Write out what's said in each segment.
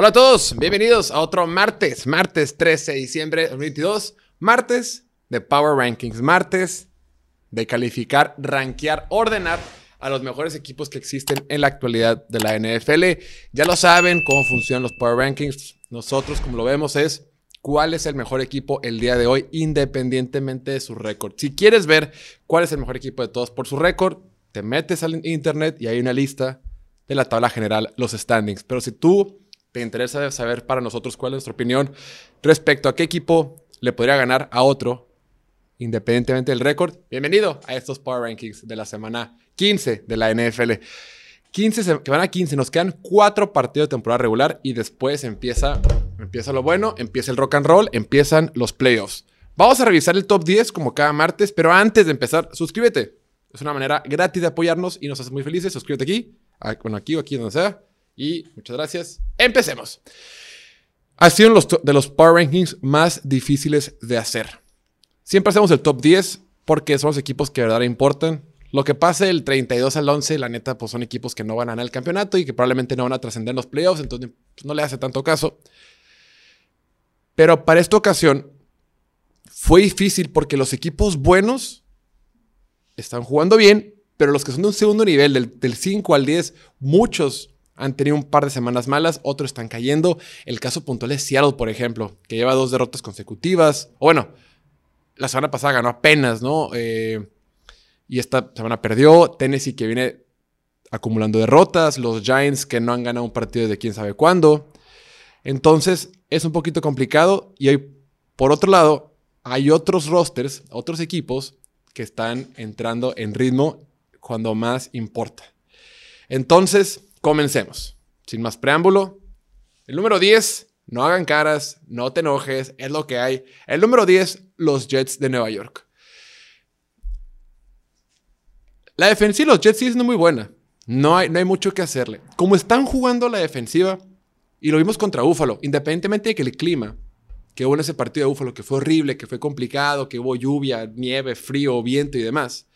Hola a todos, bienvenidos a otro martes, martes 13 de diciembre de 2022, martes de Power Rankings, martes de calificar, rankear, ordenar a los mejores equipos que existen en la actualidad de la NFL. Ya lo saben cómo funcionan los Power Rankings. Nosotros, como lo vemos, es cuál es el mejor equipo el día de hoy, independientemente de su récord. Si quieres ver cuál es el mejor equipo de todos por su récord, te metes al internet y hay una lista de la tabla general, los standings. Pero si tú te interesa saber para nosotros cuál es nuestra opinión respecto a qué equipo le podría ganar a otro, independientemente del récord, bienvenido a estos Power Rankings de la semana 15 de la NFL. 15, que van a 15, nos quedan cuatro partidos de temporada regular y después empieza, empieza lo bueno, empieza el rock and roll, empiezan los playoffs. Vamos a revisar el top 10 como cada martes, pero antes de empezar, suscríbete. Es una manera gratis de apoyarnos y nos hace muy felices. Suscríbete aquí, bueno, aquí o aquí donde sea. Y muchas gracias. Empecemos. Ha sido los de los Power Rankings más difíciles de hacer. Siempre hacemos el top 10 porque son los equipos que de verdad importan. Lo que pase del 32 al 11, la neta, pues son equipos que no van a ganar el campeonato y que probablemente no van a trascender los playoffs, entonces pues, no le hace tanto caso. Pero para esta ocasión fue difícil porque los equipos buenos están jugando bien, pero los que son de un segundo nivel, del, del 5 al 10, muchos han tenido un par de semanas malas, otros están cayendo. El caso puntual es Seattle, por ejemplo, que lleva dos derrotas consecutivas. O bueno, la semana pasada ganó apenas, ¿no? Eh, y esta semana perdió. Tennessee que viene acumulando derrotas. Los Giants que no han ganado un partido de quién sabe cuándo. Entonces es un poquito complicado. Y por otro lado, hay otros rosters, otros equipos que están entrando en ritmo cuando más importa. Entonces, comencemos. Sin más preámbulo. El número 10, no hagan caras, no te enojes, es lo que hay. El número 10, los Jets de Nueva York. La defensiva de los Jets sigue siendo muy buena. No hay, no hay mucho que hacerle. Como están jugando la defensiva, y lo vimos contra Búfalo, independientemente de que el clima, que hubo en ese partido de Búfalo, que fue horrible, que fue complicado, que hubo lluvia, nieve, frío, viento y demás.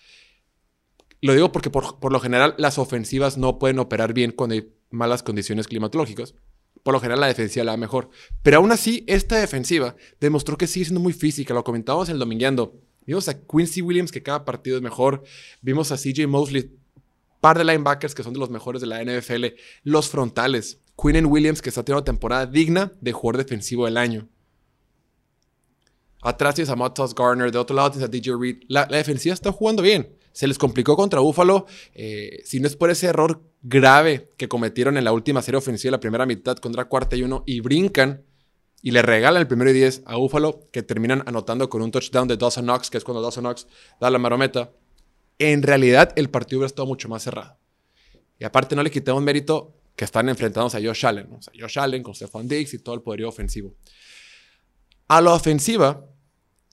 Lo digo porque por, por lo general las ofensivas no pueden operar bien cuando hay malas condiciones climatológicas. Por lo general la defensiva la da mejor. Pero aún así, esta defensiva demostró que sigue siendo muy física. Lo comentábamos el domingueando. Vimos a Quincy Williams, que cada partido es mejor. Vimos a CJ Mosley, par de linebackers que son de los mejores de la NFL. Los frontales. Quinnen Williams, que está teniendo temporada digna de jugador defensivo del año. Atrás tienes a Mattos Garner. De otro lado tienes a DJ Reed. La, defensiva está jugando bien. Se les complicó contra Buffalo. Eh, si no es por ese error grave que cometieron en la última serie ofensiva de la primera mitad contra cuarta y uno y brincan y le regalan el primero y 10 a Buffalo, que terminan anotando con un touchdown de Dawson Knox, que es cuando Dawson Knox da la marometa. En realidad, el partido hubiera estado mucho más cerrado. Y aparte, no le quitamos mérito que están enfrentándose a Josh Allen. Josh Allen con Stephon Diggs y todo el poderío ofensivo. A la ofensiva,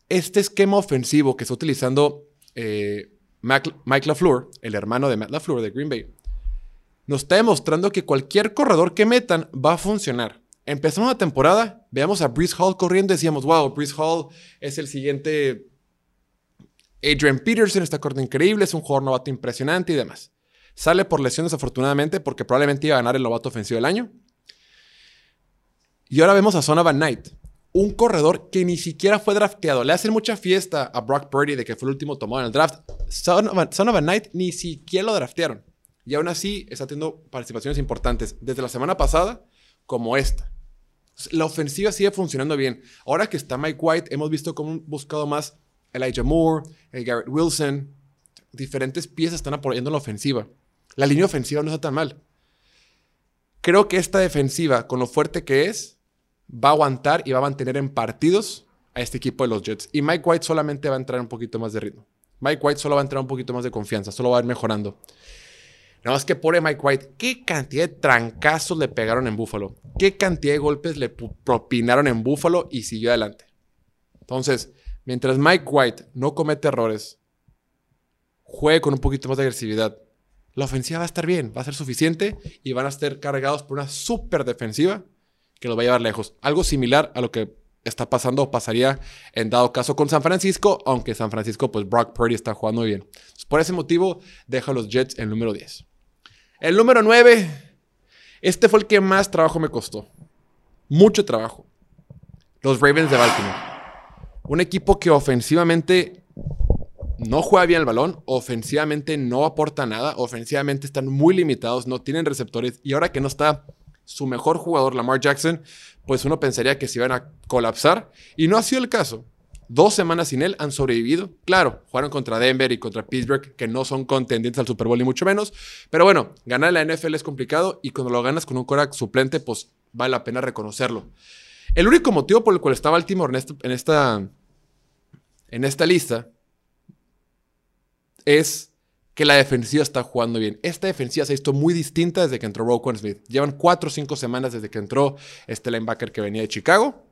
este esquema ofensivo que está utilizando eh, Mike LaFleur, el hermano de Matt LaFleur de Green Bay, nos está demostrando que cualquier corredor que metan va a funcionar. Empezamos la temporada, veamos a Brees Hall corriendo y decíamos, wow, Brees Hall es el siguiente Adrian Peterson, está corriendo increíble, es un jugador novato impresionante y demás. Sale por lesión desafortunadamente porque probablemente iba a ganar el novato ofensivo del año. Y ahora vemos a Sonovan Knight, un corredor que ni siquiera fue drafteado. Le hacen mucha fiesta a Brock Purdy de que fue el último tomado en el draft. Sonovan Knight ni siquiera lo draftearon. Y aún así está teniendo participaciones importantes desde la semana pasada como esta. La ofensiva sigue funcionando bien. Ahora que está Mike White, hemos visto cómo han buscado más Elijah Moore, el Garrett Wilson. Diferentes piezas están apoyando la ofensiva. La línea ofensiva no está tan mal. Creo que esta defensiva, con lo fuerte que es, va a aguantar y va a mantener en partidos a este equipo de los Jets. Y Mike White solamente va a entrar un poquito más de ritmo. Mike White solo va a entrar un poquito más de confianza, solo va a ir mejorando. Nada más que pobre Mike White, qué cantidad de trancazos le pegaron en Buffalo, qué cantidad de golpes le propinaron en Buffalo y siguió adelante. Entonces, mientras Mike White no comete errores, juegue con un poquito más de agresividad, la ofensiva va a estar bien, va a ser suficiente y van a estar cargados por una súper defensiva que los va a llevar lejos. Algo similar a lo que está pasando o pasaría en dado caso con San Francisco, aunque San Francisco, pues Brock Purdy está jugando bien. por ese motivo, deja a los Jets en número 10. El número 9, este fue el que más trabajo me costó. mucho trabajo. Los Ravens de Baltimore. Un equipo que ofensivamente no juega bien el balón, ofensivamente no aporta nada, ofensivamente están muy limitados, no tienen receptores y ahora que no está su mejor jugador, Lamar Jackson, pues uno pensaría que se iban a colapsar y no ha sido el caso. Dos semanas sin él han sobrevivido. Claro, jugaron contra Denver y contra Pittsburgh, que no son contendientes al Super Bowl ni mucho menos. Pero bueno, ganar la NFL es complicado y cuando lo ganas con un coreback suplente, pues vale la pena reconocerlo. El único motivo por el cual está Baltimore en en esta, en esta lista es que la defensiva está jugando bien. Esta defensiva se ha visto muy distinta desde que entró Roquan Smith. Llevan cuatro o cinco semanas desde que entró este linebacker que venía de Chicago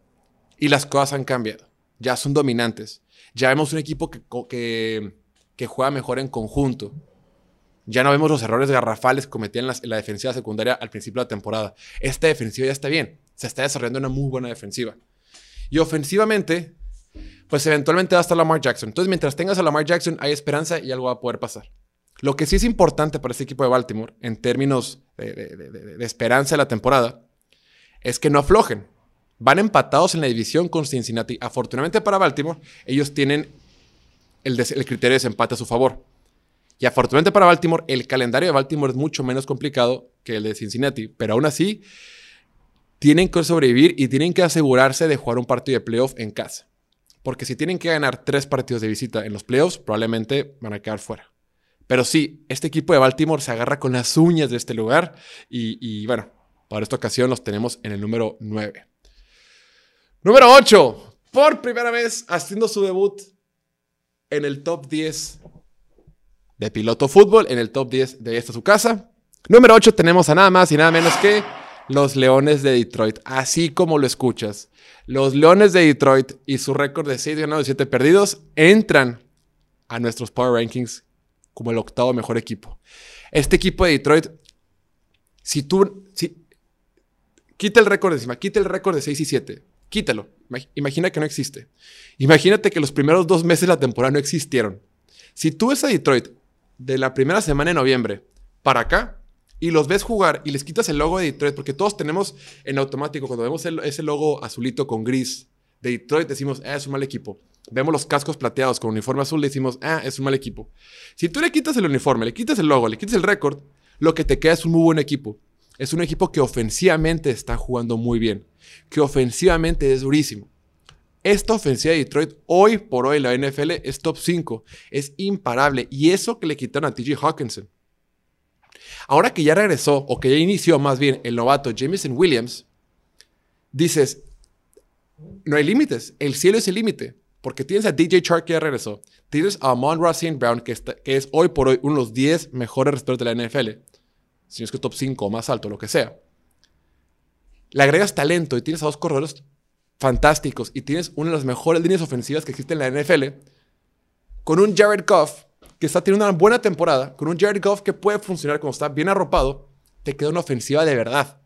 y las cosas han cambiado. Ya son dominantes. Ya vemos un equipo que, juega mejor en conjunto. Ya no vemos los errores garrafales que cometían en la, la, defensiva secundaria al principio de la temporada. Esta defensiva ya está bien. Se está desarrollando una muy buena defensiva. Y ofensivamente, pues eventualmente va a estar Lamar Jackson. Entonces, mientras tengas a Lamar Jackson, hay esperanza y algo va a poder pasar. Lo que sí es importante para este equipo de Baltimore, en términos de, esperanza de la temporada, es que no aflojen. Van empatados en la división con Cincinnati. Afortunadamente para Baltimore, ellos tienen el, el criterio de desempate a su favor. Y afortunadamente para Baltimore, el calendario de Baltimore es mucho menos complicado que el de Cincinnati. Pero aún así, tienen que sobrevivir y tienen que asegurarse de jugar un partido de playoff en casa. Porque si tienen que ganar tres partidos de visita en los playoffs, probablemente van a quedar fuera. Pero sí, este equipo de Baltimore se agarra con las uñas de este lugar y, bueno, para esta ocasión los tenemos en el número 9. Número 8, por primera vez haciendo su debut en el top 10 de piloto fútbol, en el top 10 de esta su casa. Número 8 tenemos a nada más y nada menos que los Leones de Detroit, así como lo escuchas. Los Leones de Detroit y su récord de 6 ganados y 7 perdidos entran a nuestros Power Rankings como el octavo mejor equipo. Este equipo de Detroit, si tú, si, quita el récord de encima, quita el récord de 6 y 7, quítalo. Imagina que no existe. Imagínate que los primeros dos meses de la temporada no existieron. Si tú ves a Detroit de la primera semana de noviembre para acá, y los ves jugar y les quitas el logo de Detroit, porque todos tenemos en automático, cuando vemos ese logo azulito con gris de Detroit, decimos, ah, es un mal equipo. Vemos los cascos plateados con uniforme azul, decimos, ah, es un mal equipo. Si tú le quitas el uniforme, le quitas el logo, le quitas el récord, lo que te queda es un muy buen equipo. Es un equipo que ofensivamente está jugando muy bien, que ofensivamente es durísimo. Esta ofensiva de Detroit, hoy por hoy, la NFL es top 5, es imparable. Y eso que le quitaron a TJ Hawkinson. Ahora que ya regresó, o que ya inició más bien el novato Jameson Williams, dices, no hay límites, el cielo es el límite, porque tienes a DJ Chark que ya regresó, tienes a Amon Racine Brown, que, que, es hoy por hoy uno de los 10 mejores receptores de la NFL, si no es que top 5 o más alto, lo que sea. Le agregas talento y tienes a dos corredores fantásticos y tienes una de las mejores líneas ofensivas que existen en la NFL, con un Jared Goff que está teniendo una buena temporada, con un Jared Goff que puede funcionar cuando está bien arropado, te queda una ofensiva de verdad.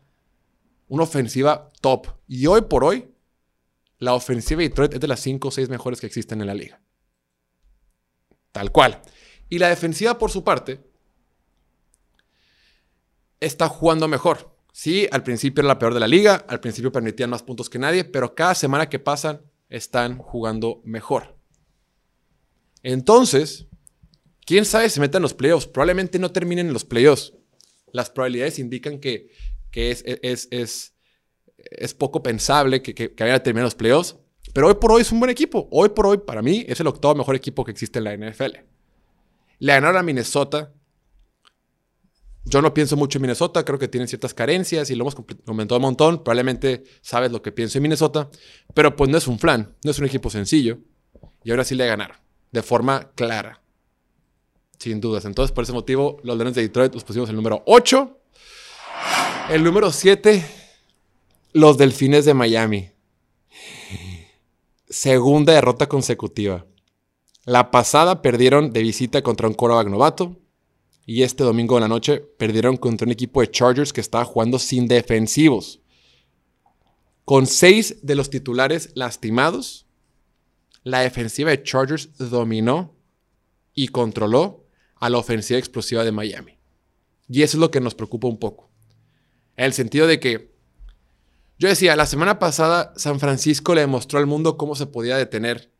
Una ofensiva top. Y hoy por hoy, la ofensiva de Detroit es de las 5 o 6 mejores que existen en la liga. Tal cual. Y la defensiva, por su parte, está jugando mejor. Sí, al principio era la peor de la liga, al principio permitían más puntos que nadie, pero cada semana que pasan están jugando mejor. Entonces, quién sabe si metan los playoffs. Probablemente no terminen en los playoffs. Las probabilidades indican que, que es, es, es, es, poco pensable que, que, que vayan los playoffs. Pero hoy por hoy es un buen equipo. Hoy por hoy, para mí, es el octavo mejor equipo que existe en la NFL. Le ganaron a Minnesota. Yo no pienso mucho en Minnesota, creo que tienen ciertas carencias y lo hemos comentado un montón. Probablemente sabes lo que pienso en Minnesota, pero pues no es un flan, no es un equipo sencillo. Y ahora sí le ganaron, de forma clara. Sin dudas. Entonces, por ese motivo, los Leones de Detroit los pusimos el número 8. El número 7, los Delfines de Miami. Segunda derrota consecutiva. La pasada perdieron de visita contra un quarterback novato. Y este domingo en la noche perdieron contra un equipo de Chargers que estaba jugando sin defensivos. Con seis de los titulares lastimados, la defensiva de Chargers dominó y controló a la ofensiva explosiva de Miami. Y eso es lo que nos preocupa un poco. En el sentido de que Yo decía, la semana pasada San Francisco le demostró al mundo cómo se podía detener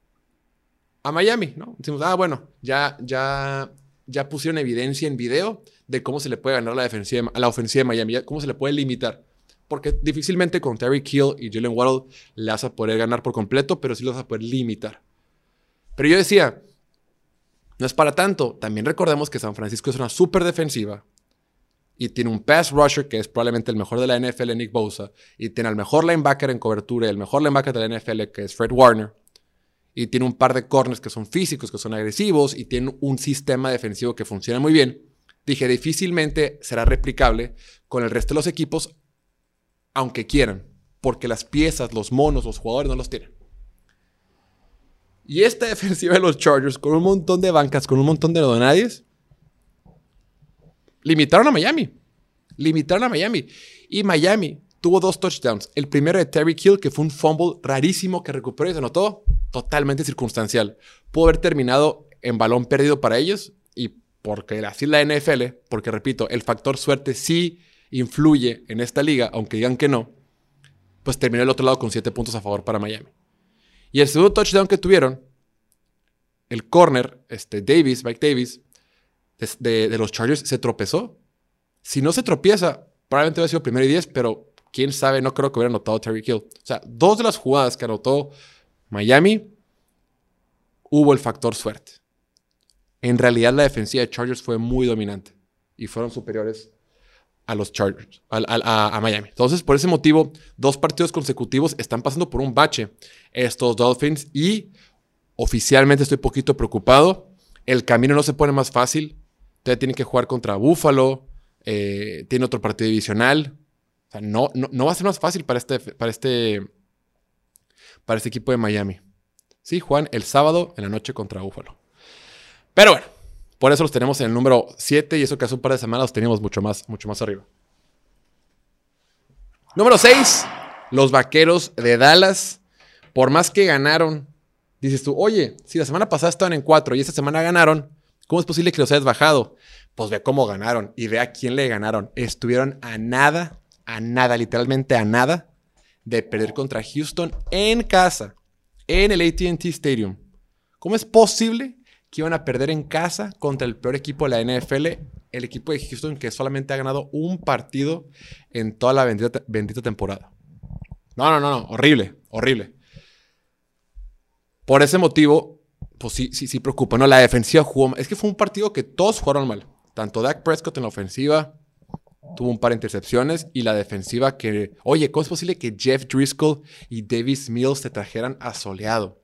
a Miami, ¿no? Decimos, ah, bueno, ya, ya, ya pusieron evidencia en video de cómo se le puede ganar la, defensiva, la ofensiva de Miami, cómo se le puede limitar. Porque difícilmente con Terry Kill y Jalen Waddle le vas a poder ganar por completo, pero sí lo vas a poder limitar. Pero yo decía, no es para tanto. También recordemos que San Francisco es una súper defensiva y tiene un pass rusher que es probablemente el mejor de la NFL, Nick Bosa, y tiene al mejor linebacker en cobertura y el mejor linebacker de la NFL, que es Fred Warner, y tiene un par de corners que son físicos, que son agresivos, y tiene un sistema defensivo que funciona muy bien, dije, difícilmente será replicable con el resto de los equipos, aunque quieran, porque las piezas, los monos, los jugadores no los tienen. Y esta defensiva de los Chargers, con un montón de bancas, con un montón de donadies, limitaron a Miami. Limitaron a Miami. Y Miami tuvo dos touchdowns. El primero de Terry Kill, que fue un fumble rarísimo que recuperó y se anotó. Totalmente circunstancial. Pudo haber terminado en balón perdido para ellos. Y porque así la NFL, porque repito, el factor suerte sí influye en esta liga, aunque digan que no, pues terminó el otro lado con siete puntos a favor para Miami. Y el segundo touchdown que tuvieron, el corner, este Davis, Mike Davis, de, los Chargers, se tropezó. Si no se tropieza, probablemente hubiera sido primero y diez, pero quién sabe, no creo que hubiera anotado Terry Kill. O sea, dos de las jugadas que anotó Miami, hubo el factor suerte. En realidad, la defensiva de Chargers fue muy dominante y fueron superiores a los Chargers, a, Miami. Entonces, por ese motivo, dos partidos consecutivos están pasando por un bache estos Dolphins y oficialmente estoy poquito preocupado. El camino no se pone más fácil. Todavía tienen que jugar contra Buffalo, eh, tiene otro partido divisional. O sea, no, no, va a ser más fácil para este, para este, para este equipo de Miami. Sí, Juan, el sábado en la noche contra Buffalo. Pero bueno, por eso los tenemos en el número 7 y eso que hace un par de semanas los teníamos mucho más, mucho más arriba. Número 6, los Vaqueros de Dallas. Por más que ganaron, dices tú, oye, si la semana pasada estaban en 4 y esta semana ganaron, ¿cómo es posible que los hayas bajado? Pues ve cómo ganaron y ve a quién le ganaron. Estuvieron a nada, a nada, literalmente a nada de perder contra Houston en casa, en el ATT Stadium. ¿Cómo es posible que iban a perder en casa contra el peor equipo de la NFL, el equipo de Houston que solamente ha ganado un partido en toda la bendita, temporada. No, no, no, no, horrible, horrible. Por ese motivo, pues sí, sí, preocupa, ¿no? La defensiva jugó, es que fue un partido que todos jugaron mal. Tanto Dak Prescott en la ofensiva, tuvo un par de intercepciones y la defensiva que, oye, ¿cómo es posible que Jeff Driscoll y Davis Mills te trajeran asoleado?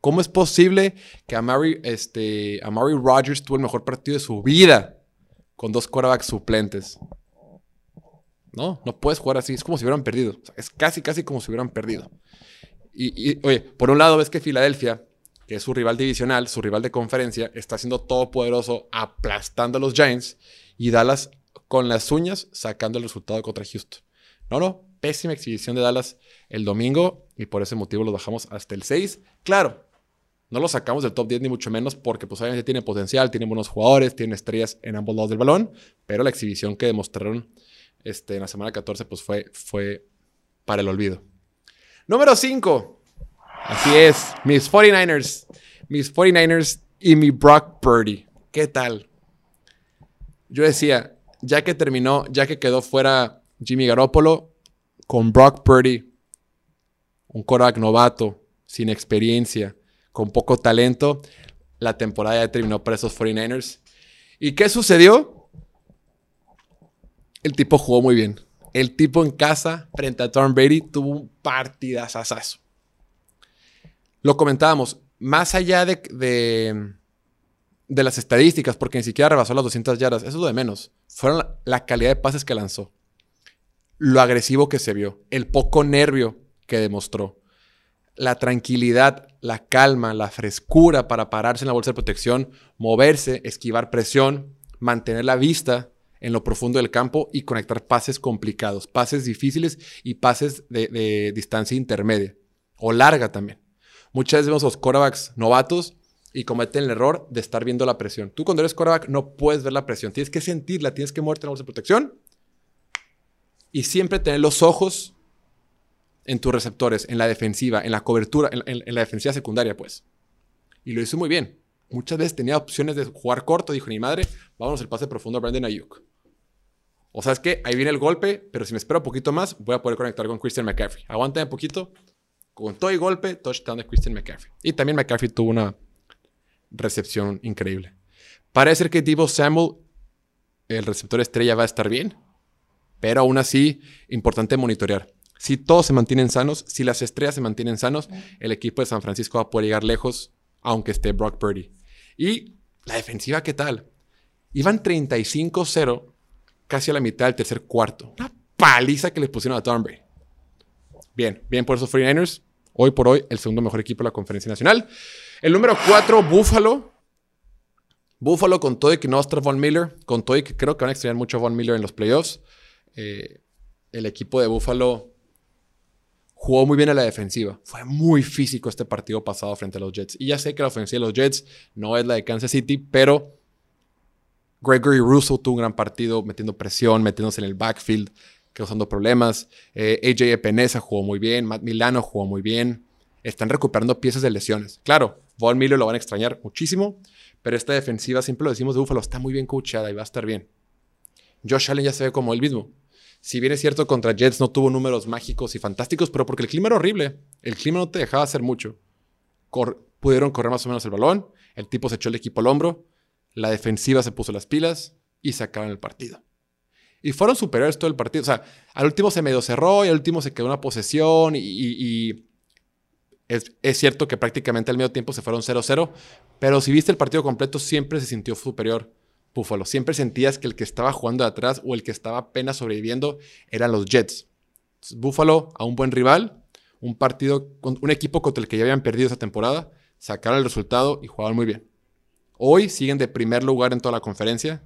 ¿Cómo es posible que Amari, este, Amari Rogers tuvo el mejor partido de su vida con dos quarterbacks suplentes? No, no puedes jugar así. Es como si hubieran perdido. es casi, casi como si hubieran perdido. Y, oye, por un lado ves que Filadelfia, que es su rival divisional, su rival de conferencia, está siendo todopoderoso, aplastando a los Giants, y Dallas con las uñas sacando el resultado contra Houston. No, no, pésima exhibición de Dallas el domingo y por ese motivo lo bajamos hasta el 6. Claro, no lo sacamos del top 10 ni mucho menos porque pues obviamente tiene potencial, tiene buenos jugadores, tiene estrellas en ambos lados del balón, pero la exhibición que demostraron este, en la semana 14 pues fue, fue para el olvido. Número 5. Así es, mis 49ers. Mis 49ers y mi Brock Purdy. ¿Qué tal? Yo decía, ya que terminó, ya que quedó fuera Jimmy Garoppolo, con Brock Purdy, un quarterback novato, sin experiencia, con poco talento, la temporada ya terminó para esos 49ers. ¿Y qué sucedió? El tipo jugó muy bien. El tipo en casa, frente a Tom Brady, tuvo un partidazazazo. Lo comentábamos, más allá de, de, las estadísticas, porque ni siquiera rebasó las 200 yardas, eso es lo de menos. Fueron la calidad de pases que lanzó lo agresivo que se vio, el poco nervio que demostró, la tranquilidad, la calma, la frescura para pararse en la bolsa de protección, moverse, esquivar presión, mantener la vista en lo profundo del campo y conectar pases complicados, pases difíciles y pases de, distancia intermedia o larga también. Muchas veces vemos los quarterbacks novatos y cometen el error de estar viendo la presión. Tú cuando eres quarterback no puedes ver la presión, tienes que sentirla, tienes que moverte en la bolsa de protección y siempre tener los ojos en tus receptores, en la defensiva, en la cobertura, en, la defensiva secundaria, pues. Y lo hizo muy bien. Muchas veces tenía opciones de jugar corto. Dijo, ni madre, vámonos el pase profundo a Brandon Ayuk. O sea, es que ahí viene el golpe, pero si me espero un poquito más, voy a poder conectar con Christian McCaffrey. Aguántame un poquito. Con todo y golpe, touchdown de Christian McCaffrey. Y también McCaffrey tuvo una recepción increíble. Parece que Divo Samuel, el receptor estrella, va a estar bien. Pero aún así, importante monitorear. Si todos se mantienen sanos, si las estrellas se mantienen sanos, el equipo de San Francisco va a poder llegar lejos, aunque esté Brock Purdy. Y la defensiva, ¿qué tal? Iban 35-0 casi a la mitad del tercer cuarto. Una paliza que les pusieron a Tom Bien, bien por esos 49ers. Hoy por hoy, el segundo mejor equipo de la Conferencia Nacional. El número 4, Buffalo. Buffalo con todo y no Von Miller. Con todo creo que van a extrañar mucho a Von Miller en los playoffs. Eh, el equipo de Buffalo jugó muy bien a la defensiva. Fue muy físico este partido pasado frente a los Jets. Y ya sé que la ofensiva de los Jets no es la de Kansas City, pero Gregory Russo tuvo un gran partido metiendo presión, metiéndose en el backfield, causando problemas. Eh, AJ Epinesa jugó muy bien, Matt Milano jugó muy bien. Están recuperando piezas de lesiones. Claro, Von Miller lo van a extrañar muchísimo, pero esta defensiva, siempre lo decimos de Buffalo, está muy bien coachada y va a estar bien. Josh Allen ya se ve como él mismo. Si bien es cierto, contra Jets no tuvo números mágicos y fantásticos, pero porque el clima era horrible. El clima no te dejaba hacer mucho. pudieron correr más o menos el balón. El tipo se echó el equipo al hombro. La defensiva se puso las pilas y sacaron el partido. Y fueron superiores todo el partido. O sea, al último se medio cerró y al último se quedó una posesión. Y, es, cierto que prácticamente al medio tiempo se fueron 0-0. Pero si viste el partido completo, siempre se sintió superior Buffalo. Siempre sentías que el que estaba jugando de atrás o el que estaba apenas sobreviviendo eran los Jets. Buffalo a un buen rival, un partido, un equipo contra el que ya habían perdido esa temporada, sacaron el resultado y jugaban muy bien. Hoy siguen de primer lugar en toda la conferencia.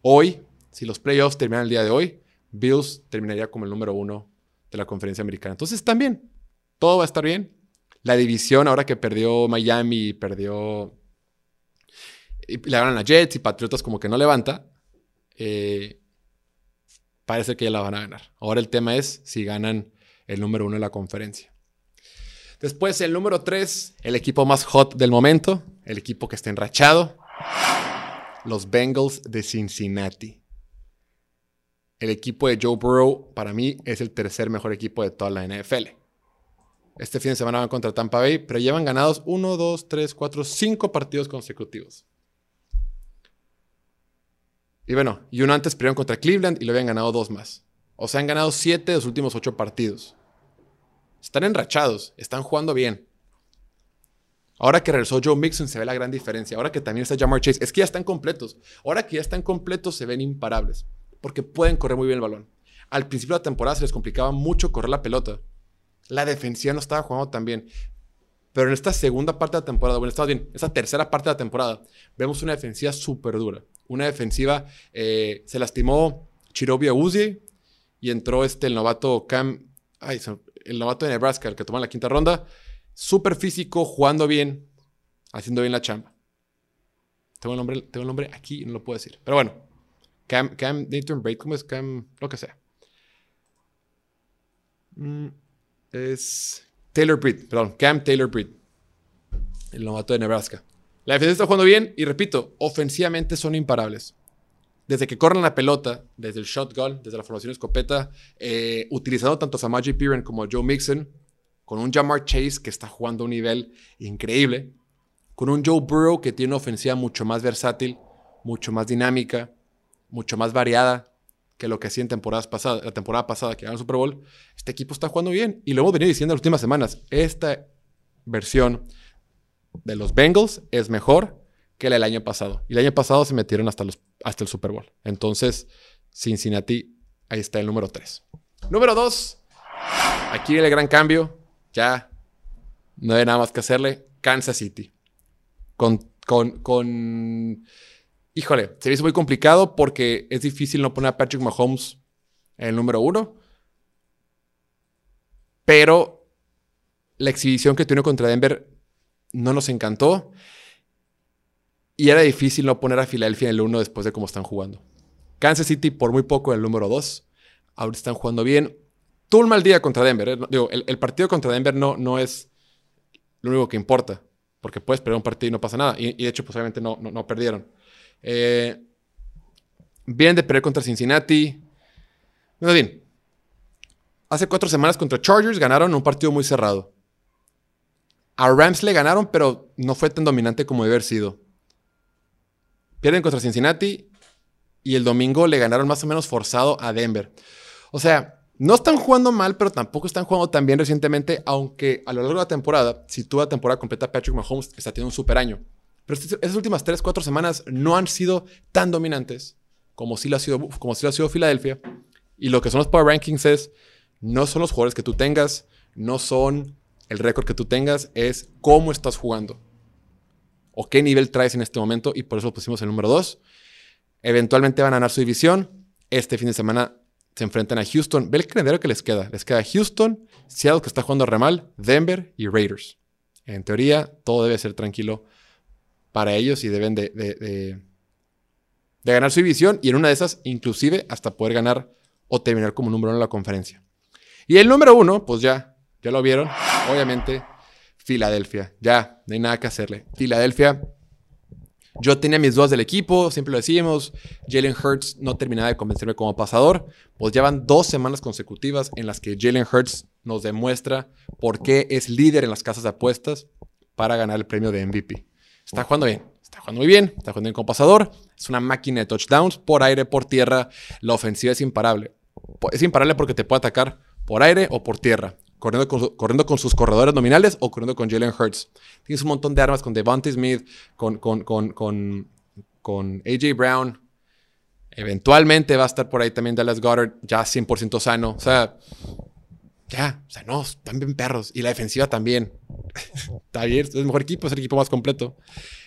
Hoy, si los playoffs terminan el día de hoy, Bills terminaría como el número uno de la conferencia americana. Entonces también, todo va a estar bien. La división, ahora que perdió Miami, perdió y le ganan a Jets y Patriotas como que no levanta, eh, parece que ya la van a ganar. Ahora el tema es si ganan el número uno de la conferencia. Después el número tres, el equipo más hot del momento, el equipo que está enrachado, los Bengals de Cincinnati. El equipo de Joe Burrow para mí es el tercer mejor equipo de toda la NFL. Este fin de semana van contra Tampa Bay, pero llevan ganados 1, 2, 3, 4, 5 partidos consecutivos. Y bueno, y uno antes perdieron contra Cleveland y lo habían ganado dos más. O sea, han ganado siete de los últimos ocho partidos. Están enrachados, están jugando bien. Ahora que regresó Joe Mixon se ve la gran diferencia. Ahora que también está Jamar Chase, es que ya están completos. Ahora que ya están completos se ven imparables. Porque pueden correr muy bien el balón. Al principio de la temporada se les complicaba mucho correr la pelota. La defensiva no estaba jugando tan bien. Pero en esta segunda parte de la temporada, bueno, estaba bien, esta tercera parte de la temporada, vemos una defensiva súper dura una defensiva. Eh, se lastimó Chirobi Uzi y entró este, el novato Cam, ay, el novato de Nebraska, el que tomó la quinta ronda. Súper físico, jugando bien, haciendo bien la chamba. Tengo el nombre, tengo el nombre aquí no lo puedo decir. Pero bueno, Cam, Cam Nathan Braid, ¿cómo es Cam? Lo que sea. Mm, es Taylor Breed, perdón, Cam Taylor Breed, el novato de Nebraska. La defensa está jugando bien y repito, ofensivamente son imparables. Desde que corren la pelota, desde el shotgun, desde la formación escopeta, eh, utilizando tanto a Samaji Piran como a Joe Mixon, con un Jamar Chase que está jugando a un nivel increíble, con un Joe Burrow que tiene una ofensiva mucho más versátil, mucho más dinámica, mucho más variada que lo que hacía en temporadas pasadas, la temporada pasada que ganó el Super Bowl, este equipo está jugando bien. Y lo hemos venido diciendo en las últimas semanas. Esta versión de los Bengals es mejor que la del año pasado. Y el año pasado se metieron hasta, los, hasta el Super Bowl. Entonces, Cincinnati, ahí está el número 3. Número 2, aquí viene el gran cambio. Ya no hay nada más que hacerle. Kansas City. Con, con, con... Híjole, se hizo muy complicado porque es difícil no poner a Patrick Mahomes en el número 1. Pero la exhibición que tiene contra Denver no nos encantó. Y era difícil no poner a Filadelfia en el 1 después de cómo están jugando. Kansas City por muy poco en el número 2. Ahora están jugando bien. tuvo un mal día contra Denver. ¿eh? Digo, el, partido contra Denver no, no es lo único que importa, porque puedes perder un partido y no pasa nada. Y, de hecho, pues obviamente no, no, perdieron. Eh, vienen de perder contra Cincinnati. Bien. Hace cuatro semanas contra Chargers ganaron un partido muy cerrado. A Rams le ganaron, pero no fue tan dominante como debe haber sido. Pierden contra Cincinnati y el domingo le ganaron más o menos forzado a Denver. O sea, no están jugando mal, pero tampoco están jugando tan bien recientemente, aunque a lo largo de la temporada, si tú la temporada completa, Patrick Mahomes está teniendo un super año. Pero esas últimas 3, 4 semanas no han sido tan dominantes como si lo ha sido, como lo ha sido Filadelfia. Y lo que son los Power Rankings es, no son los jugadores que tú tengas, no son el récord que tú tengas, es cómo estás jugando. O qué nivel traes en este momento, y por eso pusimos el número 2. Eventualmente van a ganar su división. Este fin de semana se enfrentan a Houston. Ve el calendario que les queda. Les queda Houston, Seattle que está jugando re mal, Denver y Raiders. En teoría, todo debe ser tranquilo para ellos y deben de, ganar su división y en una de esas, inclusive, hasta poder ganar o terminar como número uno en la conferencia. Y el número uno, pues ya, ya lo vieron, obviamente, Filadelfia. Ya, no hay nada que hacerle. Filadelfia yo tenía mis dudas del equipo, siempre lo decíamos. Jalen Hurts no terminaba de convencerme como pasador. Pues llevan dos semanas consecutivas en las que Jalen Hurts nos demuestra por qué es líder en las casas de apuestas para ganar el premio de MVP. Está jugando bien, está jugando muy bien, está jugando bien como pasador. Es una máquina de touchdowns por aire, por tierra. La ofensiva es imparable. Es imparable porque te puede atacar por aire o por tierra corriendo con, sus corredores nominales o corriendo con Jalen Hurts. Tienes un montón de armas con Devontae Smith, con, con, con, AJ Brown. Eventualmente va a estar por ahí también Dallas Goddard, ya 100% sano. O sea, ya, o sea, no, están bien perros. Y la defensiva también. Está bien, es el mejor equipo, es el equipo más completo.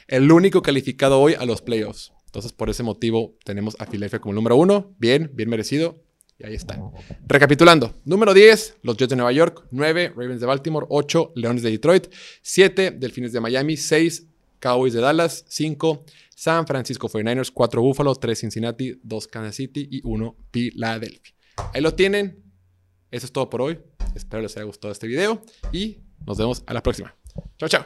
El único calificado hoy a los playoffs. Entonces, por ese motivo, tenemos a Philadelphia como número uno. Bien, bien merecido. Y ahí está. Recapitulando. Número 10, los Jets de Nueva York. 9, Ravens de Baltimore. 8, Leones de Detroit. 7, Delfines de Miami. 6, Cowboys de Dallas. 5, San Francisco 49ers. 4, Buffalo. 3, Cincinnati. 2, Kansas City. Y 1, Philadelphia. Ahí lo tienen. Eso es todo por hoy. Espero les haya gustado este video. Y nos vemos a la próxima. Chao, chao.